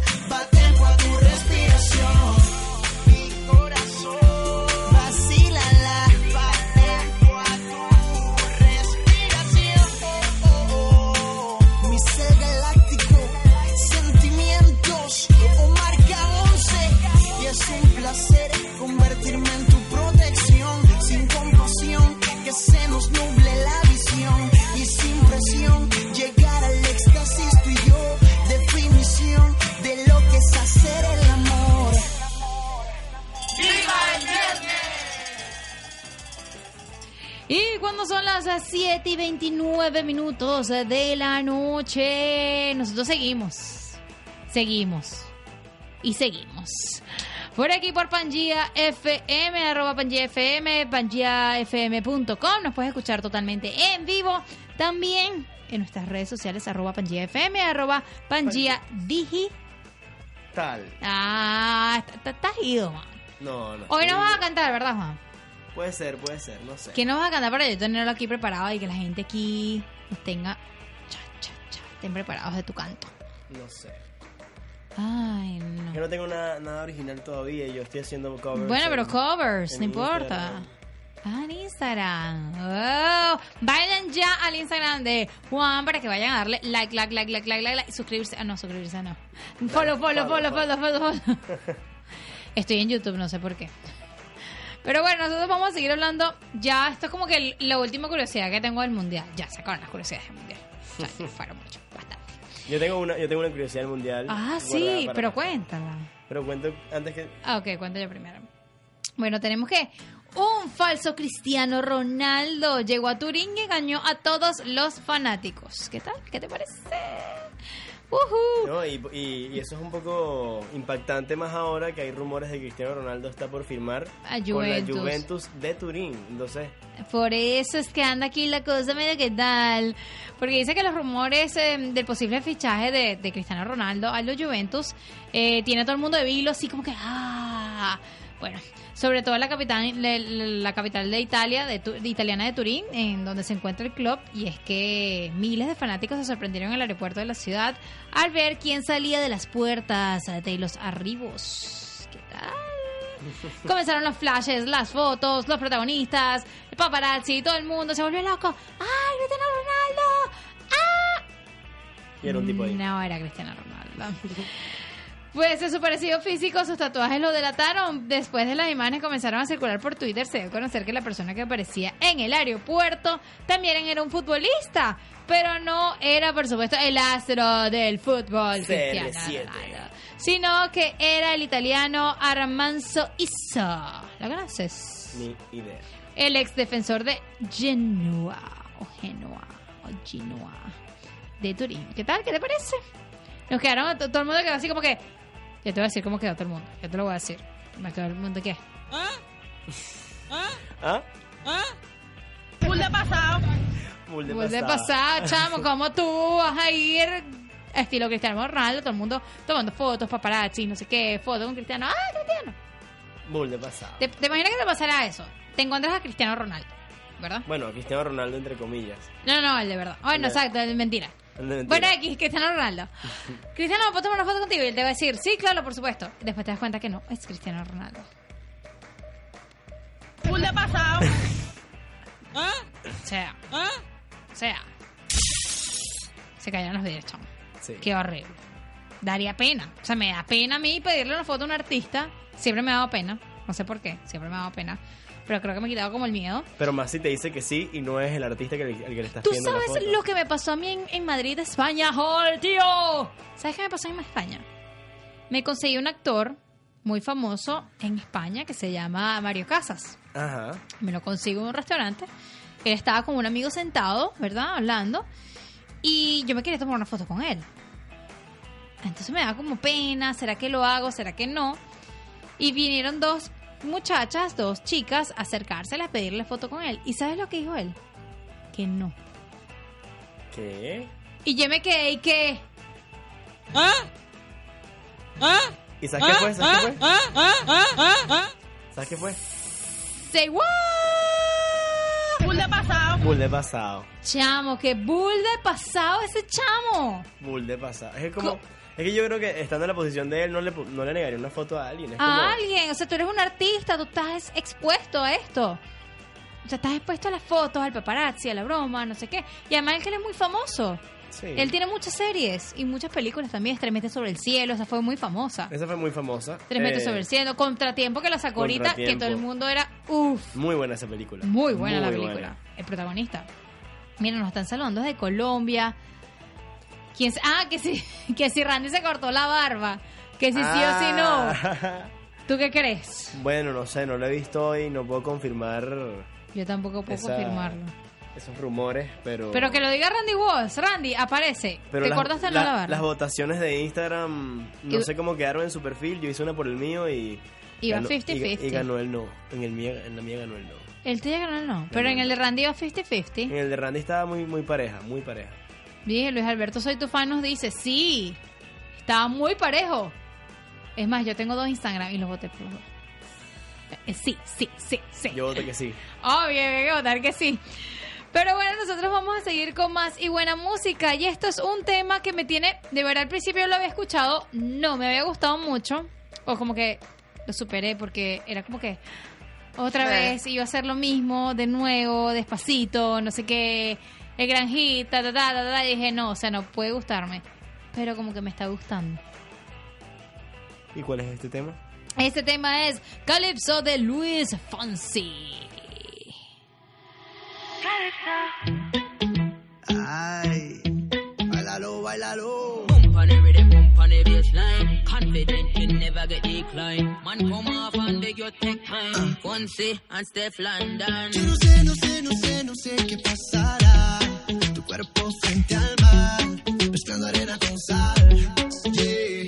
29 minutos de la noche, nosotros seguimos, seguimos y seguimos. Por aquí por Pangía FM, arroba Pangía FM, pangiafm.com. Nos puedes escuchar totalmente en vivo. También en nuestras redes sociales, arroba Pangía FM, arroba Pangía Digi. Tal. Ah, está- está- estás ido. No, no. Hoy nos vas a cantar, ¿verdad, Juan? Puede ser, puede ser, no sé. ¿Quién nos va a cantar para yo tenerlo aquí preparado y que la gente aquí nos tenga. Cha, cha, cha, estén preparados de tu canto? No sé. Ay, no. Yo no tengo nada, nada original todavía yo estoy haciendo covers. Bueno, pero en- covers, en no importa. Ah, en Instagram. Oh, vayan ya al Instagram de Juan para que vayan a darle like, like, like, like, like, like, like. Suscribirse. Ah, no, suscribirse no. Follow, follow, follow, follow, follow, follow. Estoy en YouTube, no sé por qué. Pero bueno, nosotros vamos a seguir hablando. Ya, esto es como que la última curiosidad que tengo del mundial. Ya se acabaron las curiosidades del mundial. Ya, fueron mucho, bastante. Yo tengo una, yo tengo una curiosidad del mundial. Ah, sí, pero cuéntala. Pero cuento antes que. Ah, ok, cuento yo primero. Bueno, tenemos que un falso Cristiano Ronaldo llegó a Turín y engañó a todos los fanáticos. ¿Qué tal? ¿Qué te parece? No, y, y- y eso es un poco impactante más ahora que hay rumores de que Cristiano Ronaldo está por firmar A con la Juventus. Juventus de Turín. Entonces, Por eso es que anda aquí la cosa, mira qué tal. Porque dice que los rumores eh, del posible fichaje de, de Cristiano Ronaldo a los Juventus eh, tiene a todo el mundo de vilo, así como que, ah, bueno, sobre todo la capital, la, la capital de Italia, de, de italiana de Turín, en donde se encuentra el club, y es que miles de fanáticos se sorprendieron en el aeropuerto de la ciudad al ver quién salía de las puertas de los arribos. ¿Qué tal? Comenzaron los flashes, las fotos, los protagonistas, el paparazzi, todo el mundo se volvió loco. ¡Ay, Cristiano Ronaldo! ¡Ah! y era un tipo ahí. No era Cristiano Ronaldo. Pues de su parecido físico, sus tatuajes lo delataron. Después de las imágenes comenzaron a circular por Twitter, se dio a conocer que la persona que aparecía en el aeropuerto también era un futbolista. Pero no era, por supuesto, el astro del fútbol, Cristiano CR7. Ronaldo. Sino que era el italiano Armanzo Issa. ¿Lo conoces? Ni idea. El ex defensor de Genoa. O Genoa. O Genoa. De Turín. ¿Qué tal? ¿Qué te parece? Nos quedaron, to- todo el mundo quedó así como que. Ya te voy a decir cómo quedó todo el mundo. Ya te lo voy a decir. Me quedó el mundo qué. ¿Ah? Full de pasado. Full de Pues de pasada. pasar, chamo, como tú vas a ir estilo Cristiano Ronaldo, todo el mundo tomando fotos, paparazzi, no sé qué, fotos con Cristiano. ¡Ah, Cristiano! Bull de pasada. ¿Te, te imaginas que te pasara eso? Te encuentras a Cristiano Ronaldo, ¿verdad? Bueno, Cristiano Ronaldo entre comillas. No, no, el de verdad. Bueno, de- exacto, el de mentira. Bueno, X, Cristiano Ronaldo. Cristiano, ¿puedo tomar una foto contigo? Y él te va a decir, sí, claro, por supuesto. Después te das cuenta que no, es Cristiano Ronaldo. Full de pasado. O sea, o sea. Se cayeron los chamo. Sí. Qué horrible. Daría pena. O sea, me da pena a mí pedirle una foto a un artista. Siempre me ha dado pena. No sé por qué. Siempre me ha dado pena. Pero creo que me he quitado como el miedo. Pero más si te dice que sí y no es el artista que, al que le estás ¿Tú la sabes foto. lo que me pasó a mí en, en Madrid, España? ¡Jol, tío! ¿Sabes qué me pasó en España? Me conseguí un actor muy famoso en España que se llama Mario Casas. Ajá. Me lo consigo en un restaurante. Él estaba con un amigo sentado, ¿verdad? Hablando. Y yo me quería tomar una foto con él. Entonces me da como pena. ¿Será que lo hago? ¿Será que no? Y vinieron dos muchachas, dos chicas, acercárselas a pedirle foto con él. ¿Y sabes lo que dijo él? Que no. ¿Qué? Y yo me quedé y que... ¿Y sabes qué fue? ¿Sabes qué fue? ¿Sabes qué fue? Say what? Full de pasado. Bull de pasado. Chamo, que bull de pasado ese chamo. Bull de pasado. Es como... Es que yo creo que estando en la posición de él no le, no le negaría una foto a alguien. Es como... a alguien. O sea, tú eres un artista, tú estás expuesto a esto. O sea, estás expuesto a las fotos, al paparazzi, a la broma, no sé qué. Y además él que él es muy famoso. Sí. Él tiene muchas series y muchas películas también. Tres metros sobre el cielo, esa fue muy famosa. Esa fue muy famosa. Tres metros Eh, sobre el cielo. Contratiempo que la sacó ahorita, que todo el mundo era, uff, Muy buena esa película. muy buena la película. buena. El protagonista. Mira, nos están saludando desde Colombia. ¿Quién, ah, que si, que si Randy se cortó la barba. Que si sí o si no. Ah. ¿Tú qué crees? bueno, no sé, no lo he visto hoy, no puedo confirmar Yo tampoco puedo esa- confirmarlo. esos rumores, pero... Pero que lo diga Randy Walsh. Randy, aparece. Pero ¿Te las, cortaste la- la barba? las votaciones de Instagram, no Y- sé cómo quedaron en su perfil, yo hice una por el mío y... Iba ganó- 50-50. Y, y ganó el no, en, el mío, en la mía ganó el no. El tuyo ganó el no. Pero en el de Randy iba 50-50. En el de Randy estaba muy, muy pareja, muy pareja. Dije, Luis Alberto, soy tu fan, nos dice, sí, estaba muy parejo. Es más, yo tengo dos Instagram y los voté por los dos. Eh, Sí, sí, sí, sí. Yo voto que sí. Obvio, hay que votar que sí. Pero bueno, nosotros vamos a seguir con más y buena música. Y esto es un tema que me tiene, de verdad al principio lo había escuchado, no me había gustado mucho. O como que lo superé porque era como que otra vez iba a hacer lo mismo, de nuevo, despacito, no sé qué, el gran hit, ta, ta, ta, ta, ta. Y dije, no, o sea, no puede gustarme. Pero como que me está gustando. ¿Y cuál es este tema? Este tema es Calypso de Luis Fonsi. Ay, bailalo, bailalo. Bump on the rhythm, bump on the bassline. Confident you never get decline. Man, come off and beg your take time. Fonsi and Steph London. Yo no sé, no sé, no sé, no sé qué pasará. Tu cuerpo frente al mar, mezclando arena con sal. Yeah.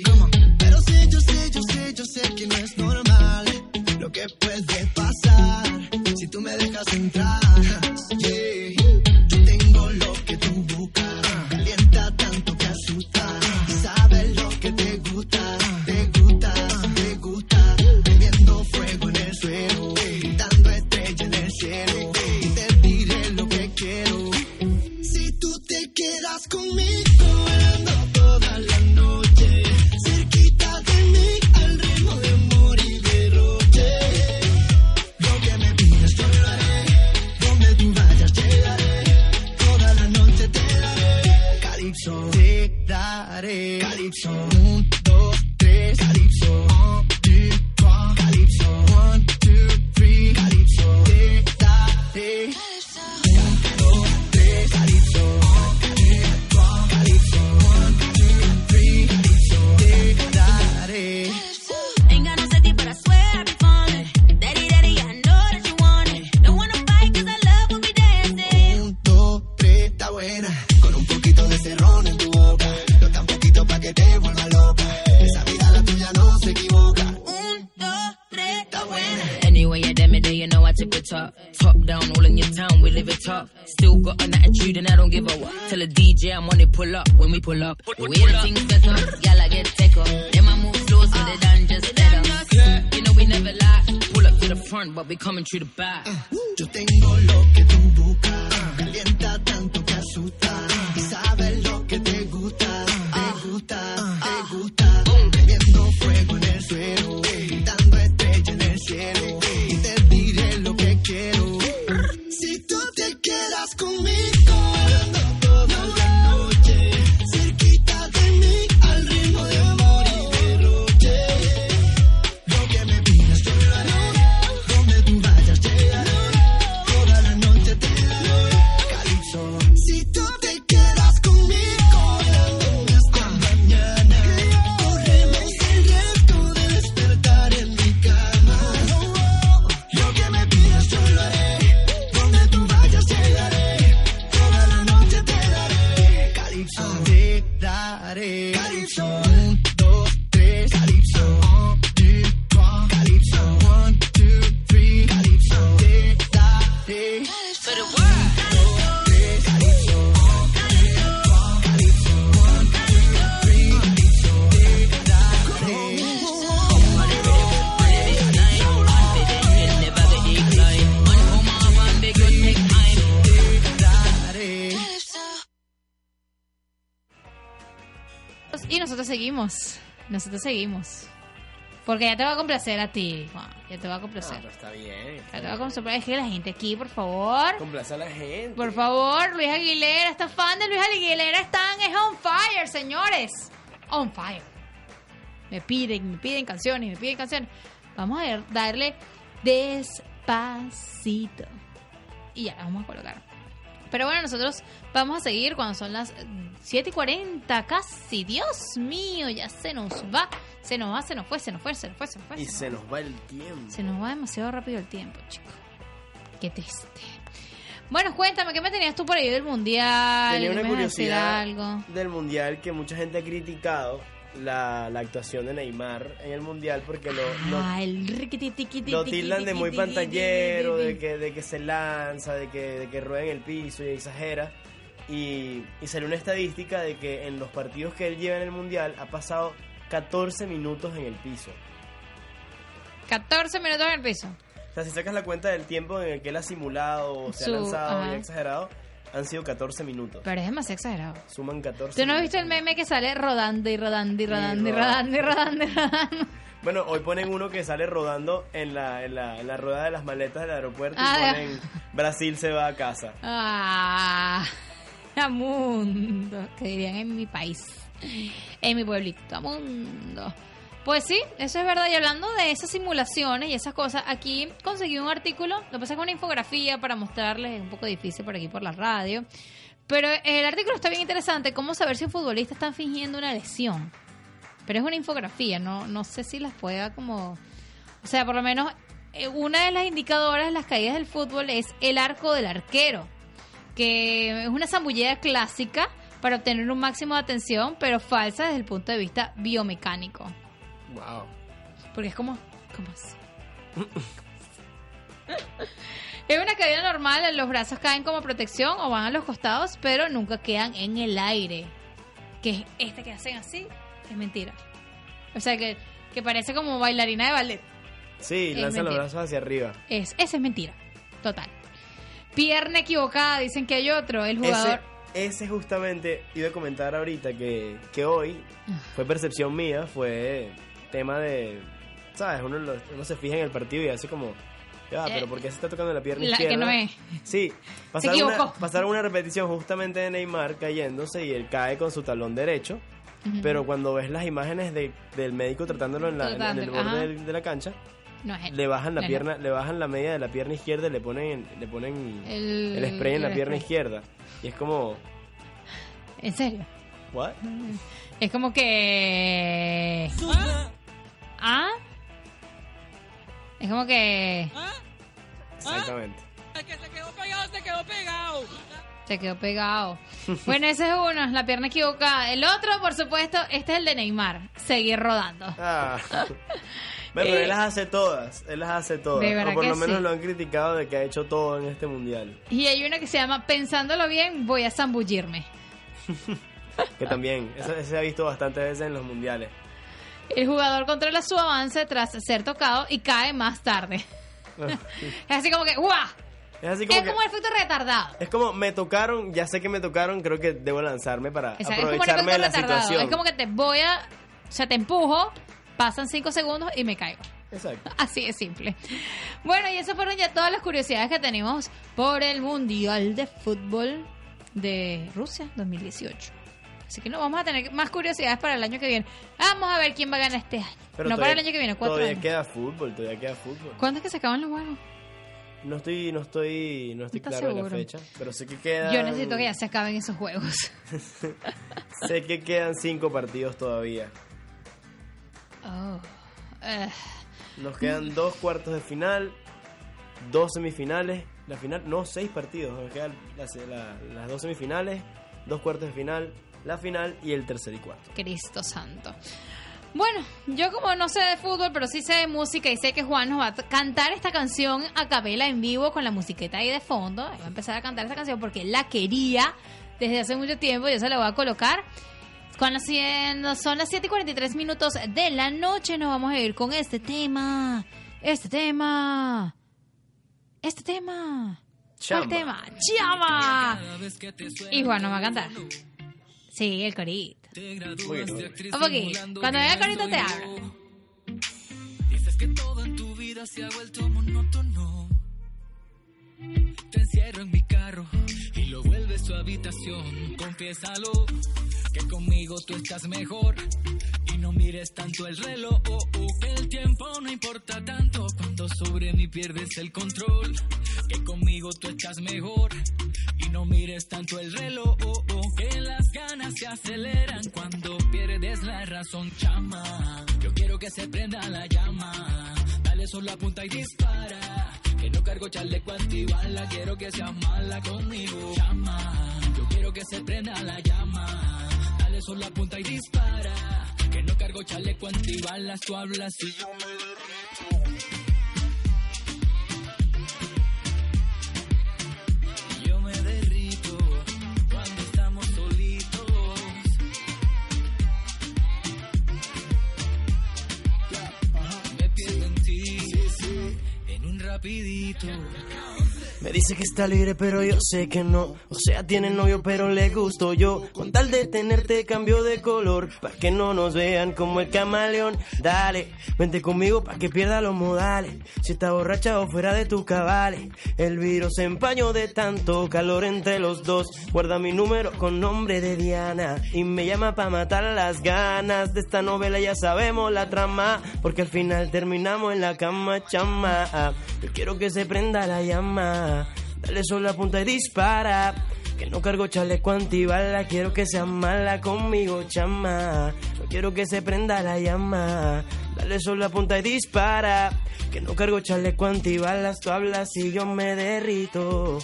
Pero sé, yo sé, yo sé, yo sé que no es normal lo que puede pasar si tú me dejas entrar. Daré. Calipso, te daré. Calipso, un, dos, pull up. The way the things set up, y'all I get take up. Then I move slow so they done just better. You know we never lie. Pull up to the front, but we coming through the back. Lo seguimos. Nosotros seguimos. Porque ya te va a complacer a ti, Juan. Ya te va a complacer. pero está bien. Ya te va a complacer. Es que la gente aquí, por favor. Complace a la gente. Por favor, Luis Aguilera, esta fan de Luis Aguilera están es on fire, señores. On fire. Me piden, me piden canciones, me piden canciones. Vamos a darle despacito. Y ya la vamos a colocar. Pero bueno, nosotros vamos a seguir cuando son las 7 y 40 casi. Dios mío, ya se nos va. Se nos va, se nos fue, se nos fue, se nos fue, se nos fue. Y se nos va el tiempo. se nos va demasiado rápido el tiempo, chico. Qué triste. Bueno, cuéntame, ¿qué me tenías tú por ahí del mundial? Tenía una ¿Me ibas a decir curiosidad algo? del mundial que mucha gente ha criticado la, la actuación de Neymar en el mundial porque lo, lo, Ah, el lo tildan de muy pantallero, de que, de que se lanza, de que, de que rueda en el piso y exagera. Y, y salió una estadística de que en los partidos que él lleva en el mundial ha pasado 14 minutos en el piso. 14 minutos en el piso. O sea, si sacas la cuenta del tiempo en el que él ha simulado o se Su- ha lanzado ajá. y ha exagerado, han sido 14 minutos. Pero es demasiado exagerado. Suman 14 ¿Tú no has visto el meme que sale rodando y rodando y rodando y rodando y rodando y rodando? Bueno, hoy ponen uno que sale rodando en la, en la, en la rueda de las maletas del aeropuerto Ah, y ponen Brasil se va a casa. Ah, mundo, que dirían en mi país, en mi pueblito, mundo. Pues sí, eso es verdad. Y hablando de esas simulaciones y esas cosas, aquí conseguí un artículo, lo es que una infografía para mostrarles, es un poco difícil por aquí por la radio. Pero el artículo está bien interesante, cómo saber si un futbolista está fingiendo una lesión. Pero es una infografía, no, no sé si las pueda como... O sea, por lo menos eh, una de las indicadoras de las caídas del fútbol es el arco del arquero, que es una zambullida clásica para obtener un máximo de atención, pero falsa desde el punto de vista biomecánico. Wow. Porque es como... ¿Cómo así? Es una caída normal, los brazos caen como protección o van a los costados, pero nunca quedan en el aire. Que es este que hacen así, es mentira. O sea, que, que parece como bailarina de ballet. Sí, Es lanza los mentira. brazos hacia arriba. Es, esa es mentira, total. Pierna equivocada, dicen que hay otro, el jugador... Ese, ese justamente iba a comentar ahorita que, que hoy Ah. fue percepción mía, fue tema de, ¿sabes? Uno, lo- uno se fija en el partido y hace como, ya, Eh, pero ¿por qué se está tocando la pierna la que izquierda? no es. Sí, pasaron una, pasaron una repetición justamente de Neymar cayéndose y él cae con su talón derecho. Ujú. Pero cuando ves las imágenes de- del médico tratándolo en, la- en el Tratándolo, borde del- de la cancha, No es él. le bajan la No pierna, le bajan la media de la pierna izquierda y le ponen, le ponen El- el, spray en la el pierna spray. izquierda. Y es como, En serio. ¿what? Es como que... ¿Ah? Es como que... Exactamente. El que se quedó pegado, se quedó pegado. Se quedó pegado. Bueno, ese es uno, la pierna equivocada. El otro, por supuesto, este es el de Neymar. Seguir rodando. Ah. Bueno, pero él las hace todas, él las hace todas. De verdad o por que lo menos sí. lo han criticado de que ha hecho todo en este mundial. Y hay uno que se llama Pensándolo bien, voy a zambullirme. Que también, eso, se ha visto bastantes veces en los mundiales. El jugador controla su avance tras ser tocado y cae más tarde. Es así como que, ¡guau! Es así como Es que, como el efecto retardado. es como me tocaron, ya sé que me tocaron, creo que debo lanzarme para O sea, es como un aprovecharme de la retardado. situación. Es como que te voy a. O sea, te empujo, pasan cinco segundos y me caigo. Exacto. Así de simple. Bueno, y esas fueron ya todas las curiosidades que tenemos por el Mundial de Fútbol de Rusia 2018. Así que no vamos a tener más curiosidades para el año que viene. Vamos a ver quién va a ganar este año. Pero no para el año que viene, cuatro Todavía años. queda fútbol, todavía queda fútbol. ¿Cuándo es que se acaban los juegos? No estoy, no estoy, no estoy ¿Estás claro de la seguro? fecha, pero sé que quedan. Yo necesito que ya se acaben esos juegos. Sé que quedan cinco partidos todavía. Oh. Eh, Nos quedan dos cuartos de final, dos semifinales, la final, no, seis partidos. Nos quedan las, la- las dos semifinales, dos cuartos de final, la final y el tercer y cuarto. Cristo santo. Bueno, yo como no sé de fútbol, pero sí sé de música y sé que Juan nos va a cantar esta canción a capela en vivo con la musiqueta ahí de fondo. Va a empezar a cantar esta canción porque la quería desde hace mucho tiempo. Yo se la voy a colocar. Cuando son las 7 y 43 minutos de la noche, nos vamos a ir con este tema. Este tema. Este tema. ¿Cuál Chama. tema? ¡Llama! Y Juan nos va a cantar. Sí, el corito. Un poquito. Cuando venga el corito te hablo. Dices que todo en tu vida se ha vuelto monótono. Te encierro en mi carro y lo vuelves tu habitación. Confiésalo que conmigo tú estás mejor y no mires tanto el reloj. oh, oh, que el tiempo no importa tanto cuando sobre mí pierdes el control. Que conmigo tú estás mejor y no mires tanto el reloj. oh, oh, que las ganas se aceleran cuando pierdes la razón, chama. Yo quiero que se prenda la llama. Dale solo la punta y dispara. Que no cargo chaleco antibala, quiero que sea mala conmigo. Llama, yo quiero que se prenda la llama. Dale solo la punta y dispara. Que no cargo chaleco antibalas, tú hablas y yo me rapidito. Me dice que está libre, pero yo sé que no. O sea, tiene novio, pero le gusto yo. Con tal de tenerte, cambio de color. Pa' que no nos vean como el camaleón. Dale, vente conmigo pa' que pierda los modales. Si está borracha o fuera de tus cabales. El virus se empañó de tanto calor entre los dos. Guarda mi número con nombre de Diana. Y me llama pa' matar las ganas de esta novela. Ya sabemos la trama. Porque al final terminamos en la cama, chama. Yo quiero que se prenda la llama. Dale solo la punta y dispara. Que no cargo chaleco antibala, quiero que sea mala conmigo, chama. No quiero que se prenda la llama. Dale solo la punta y dispara. Que no cargo chaleco antibalas, tú hablas y yo me derrito.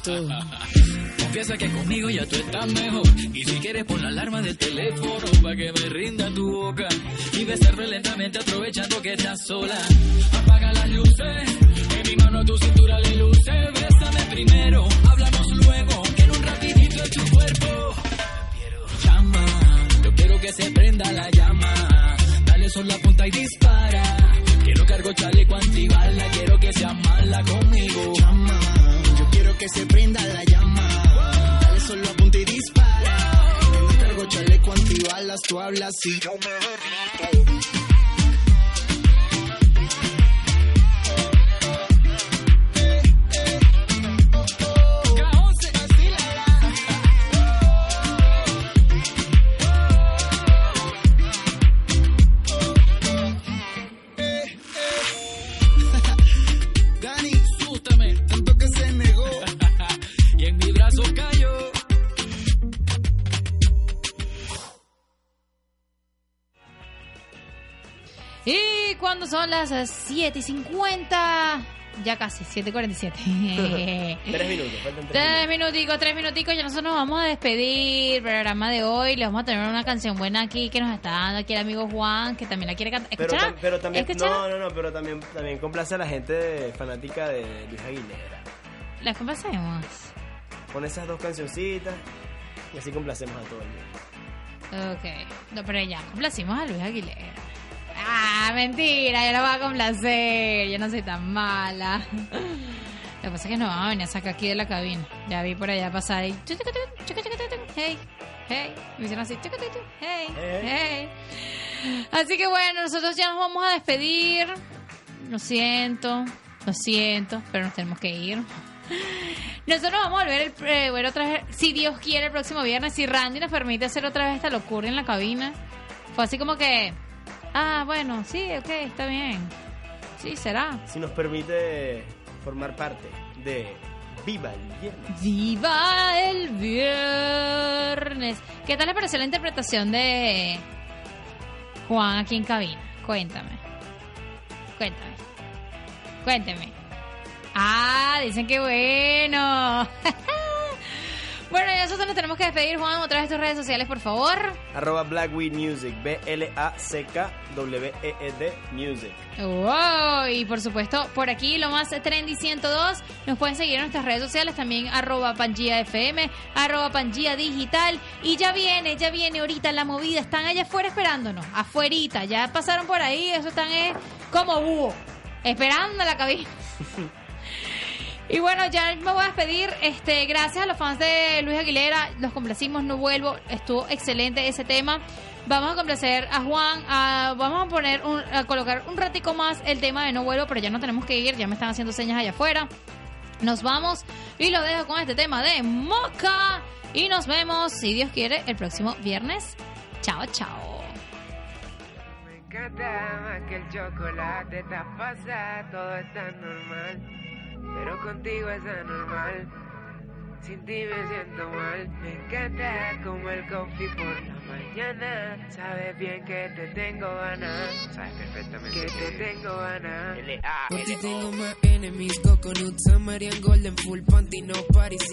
Confiesa que conmigo ya tú estás mejor. Y si quieres pon la alarma del teléfono para que me rinda tu boca. Y besarme lentamente aprovechando que estás sola. Apaga las luces, en mi mano a tu cintura le luce. Bésame primero, hablamos luego. Quiero un rapidito de tu cuerpo. Chama, yo quiero que se prenda la llama. Dale sol la punta y dispara. Quiero cargo chaleco antibala, quiero que sea mala conmigo. Quiero que se prenda la llama. Dale solo apunta y dispara. Que no cargo chaleco antibalas, tú hablas y yo me derrito. Son las eh, 7 y 50, ya casi, 7 y 47. tres minutos, faltan tres Tres minuticos, tres minuticos, ya nosotros nos vamos a despedir el programa de hoy. Le vamos a tener una canción buena aquí que nos está dando aquí el amigo Juan, que también la quiere cantar. Pero, tam- pero también, no, no, no, pero también, también complace a la gente de- fanática de Luis Aguilera. ¿La complacemos? Con esas dos cancioncitas y así complacemos a todo el mundo. Ok, no, pero ya complacimos a Luis Aguilera. Ah, mentira, yo la voy a complacer. Yo no soy tan mala. Lo que pasa es que nos vamos a venir a sacar aquí de la cabina. Ya vi por allá pasar y. Hey, hey. Me hicieron así. Hey, hey. Así que bueno, nosotros ya nos vamos a despedir. Lo siento, lo siento, pero nos tenemos que ir. Nosotros vamos a volver el, eh, otra vez, si Dios quiere, el próximo viernes. Si Randy nos permite hacer otra vez esta locura en la cabina. Fue así como que, ah, bueno, sí, ok, está bien. Sí, será. Si nos permite formar parte de Viva el Viernes. Viva el viernes. ¿Qué tal le pareció la interpretación de Juan aquí en cabina? Cuéntame. Cuéntame. Cuénteme. Ah, dicen que bueno. bueno, y nosotros nos tenemos que despedir, Juan. Otra vez tus redes sociales, por favor. Arroba Blackweed Music. B-L-A-C-K-W-E-E-D Music. Wow, y por supuesto, por aquí lo más trendy 102, nos pueden seguir en nuestras redes sociales también, arroba Pangía FM, arroba Pangía Digital, y ya viene, ya viene ahorita la movida, están allá afuera esperándonos, afuerita, ya pasaron por ahí, eso están eh, como búho, esperando la cabina. Y bueno, ya me voy a despedir. Este, gracias a los fans de Luis Aguilera, los complacimos, no vuelvo. Estuvo excelente ese tema. Vamos a complacer a Juan, a- vamos a poner un, a colocar un ratico más el tema de no vuelvo, pero ya no tenemos que ir, ya me están haciendo señas allá afuera. Nos vamos y lo dejo con este tema de Moca y nos vemos, si Dios quiere, el próximo viernes. Chao, chao. Me encanta más que el chocolate, está pasa, todo está normal. Pero contigo es anormal. Sin ti me siento mal. Me encanta como el coffee por la mañana. Sabes bien que te tengo ganas. Sabes perfectamente que te tengo ganas. Por ti tengo más enemies, coconuts, Marian Golden, full panty, no party.